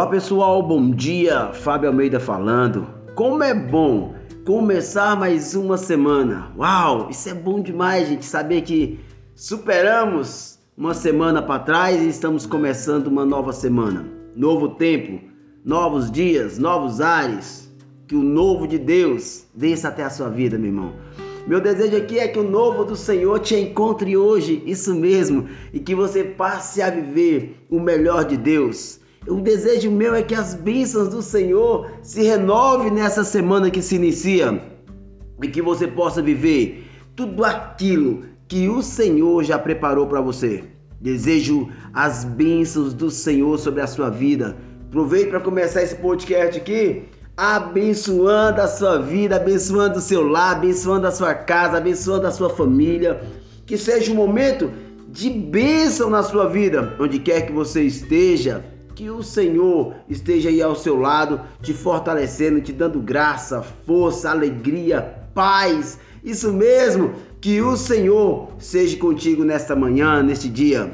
Olá pessoal, bom dia. Fábio Almeida falando. Como é bom começar mais uma semana. Uau, isso é bom demais, gente, saber que superamos uma semana para trás e estamos começando uma nova semana. Novo tempo, novos dias, novos ares. Que o novo de Deus desça até a sua vida, meu irmão. Meu desejo aqui é que o novo do Senhor te encontre hoje, isso mesmo, e que você passe a viver o melhor de Deus. O desejo meu é que as bênçãos do Senhor se renove nessa semana que se inicia e que você possa viver tudo aquilo que o Senhor já preparou para você. Desejo as bênçãos do Senhor sobre a sua vida. Aproveite para começar esse podcast aqui, abençoando a sua vida, abençoando o seu lar, abençoando a sua casa, abençoando a sua família. Que seja um momento de bênção na sua vida, onde quer que você esteja que o Senhor esteja aí ao seu lado, te fortalecendo, te dando graça, força, alegria, paz. Isso mesmo, que o Senhor seja contigo nesta manhã, neste dia.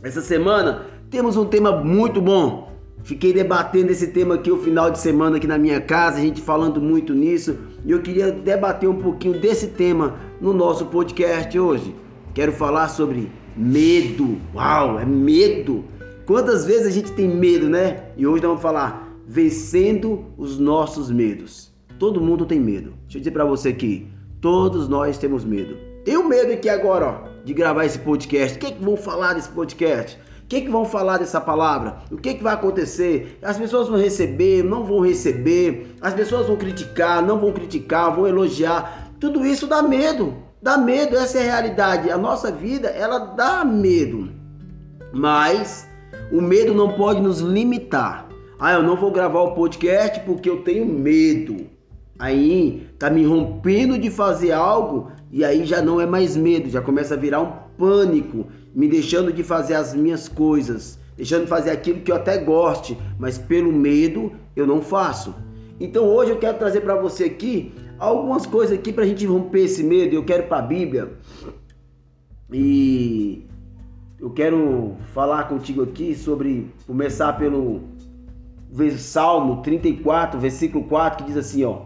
Essa semana temos um tema muito bom. Fiquei debatendo esse tema aqui o final de semana aqui na minha casa, a gente falando muito nisso, e eu queria debater um pouquinho desse tema no nosso podcast hoje. Quero falar sobre medo. Uau, é medo. Quantas vezes a gente tem medo, né? E hoje nós vamos falar vencendo os nossos medos. Todo mundo tem medo. Deixa eu dizer para você aqui, todos nós temos medo. Tenho medo aqui agora, ó, de gravar esse podcast. O que é que vão falar desse podcast? O que, é que vão falar dessa palavra? O que, é que vai acontecer? As pessoas vão receber, não vão receber, as pessoas vão criticar, não vão criticar, vão elogiar. Tudo isso dá medo. Dá medo, essa é a realidade. A nossa vida, ela dá medo. Mas o medo não pode nos limitar. Ah, eu não vou gravar o podcast porque eu tenho medo. Aí tá me rompendo de fazer algo e aí já não é mais medo, já começa a virar um pânico, me deixando de fazer as minhas coisas, deixando de fazer aquilo que eu até goste, mas pelo medo eu não faço. Então hoje eu quero trazer para você aqui algumas coisas aqui para a gente romper esse medo. Eu quero para a Bíblia e eu quero falar contigo aqui sobre começar pelo Salmo 34, versículo 4, que diz assim, ó: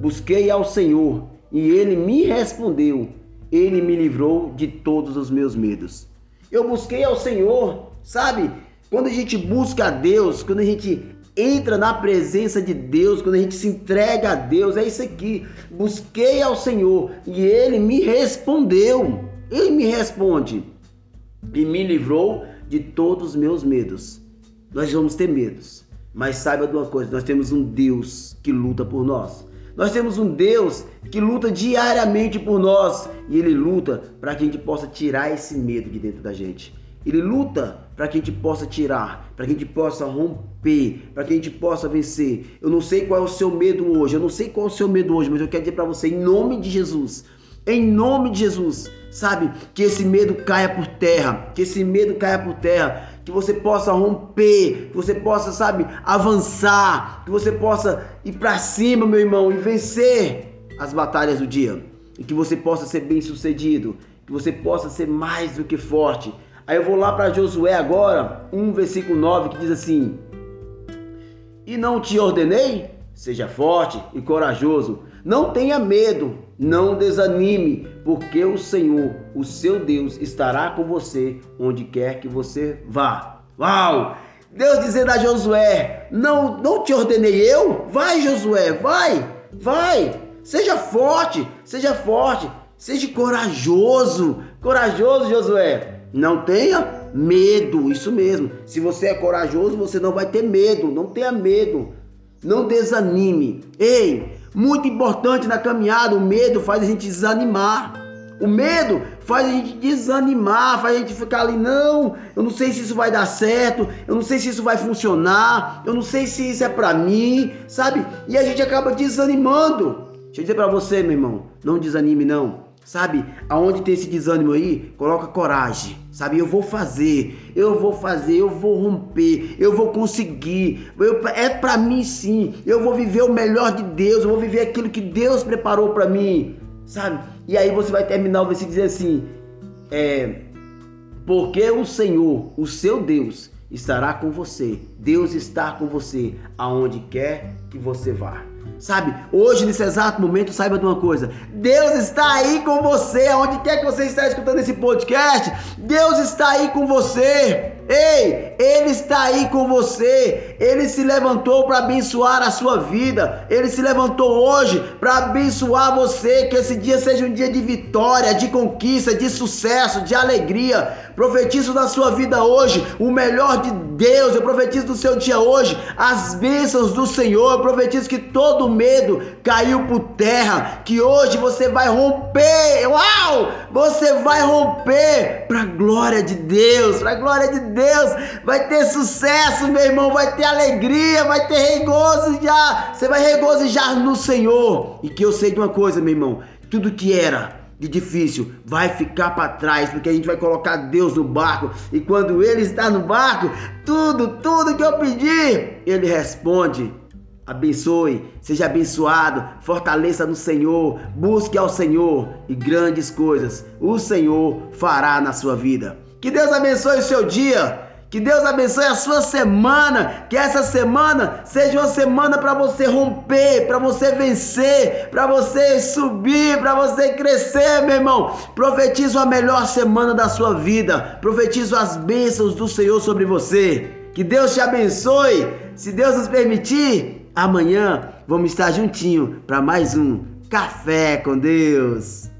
Busquei ao Senhor, e ele me respondeu. Ele me livrou de todos os meus medos. Eu busquei ao Senhor, sabe? Quando a gente busca a Deus, quando a gente entra na presença de Deus, quando a gente se entrega a Deus, é isso aqui. Busquei ao Senhor e ele me respondeu. Ele me responde e me livrou de todos os meus medos. Nós vamos ter medos, mas saiba de uma coisa: nós temos um Deus que luta por nós. Nós temos um Deus que luta diariamente por nós e Ele luta para que a gente possa tirar esse medo de dentro da gente. Ele luta para que a gente possa tirar, para que a gente possa romper, para que a gente possa vencer. Eu não sei qual é o seu medo hoje, eu não sei qual é o seu medo hoje, mas eu quero dizer para você, em nome de Jesus, em nome de Jesus, sabe? Que esse medo caia por terra, que esse medo caia por terra, que você possa romper, que você possa, sabe, avançar, que você possa ir para cima, meu irmão, e vencer as batalhas do dia, e que você possa ser bem-sucedido, que você possa ser mais do que forte. Aí eu vou lá para Josué agora, 1 versículo 9, que diz assim: E não te ordenei? Seja forte e corajoso, não tenha medo, não desanime, porque o Senhor, o seu Deus, estará com você onde quer que você vá. Uau! Deus dizendo a Josué: Não, não te ordenei eu? Vai, Josué, vai, vai. Seja forte, seja forte, seja corajoso, corajoso, Josué. Não tenha medo, isso mesmo. Se você é corajoso, você não vai ter medo. Não tenha medo. Não desanime. Ei, muito importante na caminhada, o medo faz a gente desanimar. O medo faz a gente desanimar, faz a gente ficar ali, não, eu não sei se isso vai dar certo, eu não sei se isso vai funcionar, eu não sei se isso é para mim, sabe? E a gente acaba desanimando. Deixa eu dizer para você, meu irmão, não desanime não. Sabe, aonde tem esse desânimo aí, coloca coragem. Sabe, eu vou fazer, eu vou fazer, eu vou romper, eu vou conseguir. Eu, é para mim sim. Eu vou viver o melhor de Deus, eu vou viver aquilo que Deus preparou para mim. Sabe? E aí você vai terminar versículo dizer assim: é, porque o Senhor, o seu Deus, estará com você. Deus está com você aonde quer que você vá. Sabe, hoje, nesse exato momento, saiba de uma coisa: Deus está aí com você, aonde quer que você esteja escutando esse podcast, Deus está aí com você. Ei, Ele está aí com você. Ele se levantou para abençoar a sua vida. Ele se levantou hoje para abençoar você. Que esse dia seja um dia de vitória, de conquista, de sucesso, de alegria. Profetizo na sua vida hoje o melhor de Deus. Eu profetizo no seu dia hoje as bênçãos do Senhor. Eu profetizo que todo medo caiu por terra. Que hoje você vai romper. Uau! Você vai romper para a glória de Deus. Para a glória de Deus. Vai ter sucesso, meu irmão. Vai ter alegria. Vai ter regozijar. Você vai regozijar no Senhor. E que eu sei de uma coisa, meu irmão. Tudo que era de difícil vai ficar para trás, porque a gente vai colocar Deus no barco e quando ele está no barco, tudo, tudo que eu pedir, ele responde. Abençoe, seja abençoado, fortaleça no Senhor, busque ao Senhor e grandes coisas o Senhor fará na sua vida. Que Deus abençoe o seu dia. Que Deus abençoe a sua semana. Que essa semana seja uma semana para você romper, para você vencer, para você subir, para você crescer, meu irmão. Profetizo a melhor semana da sua vida. Profetizo as bênçãos do Senhor sobre você. Que Deus te abençoe. Se Deus nos permitir, amanhã vamos estar juntinho para mais um Café com Deus.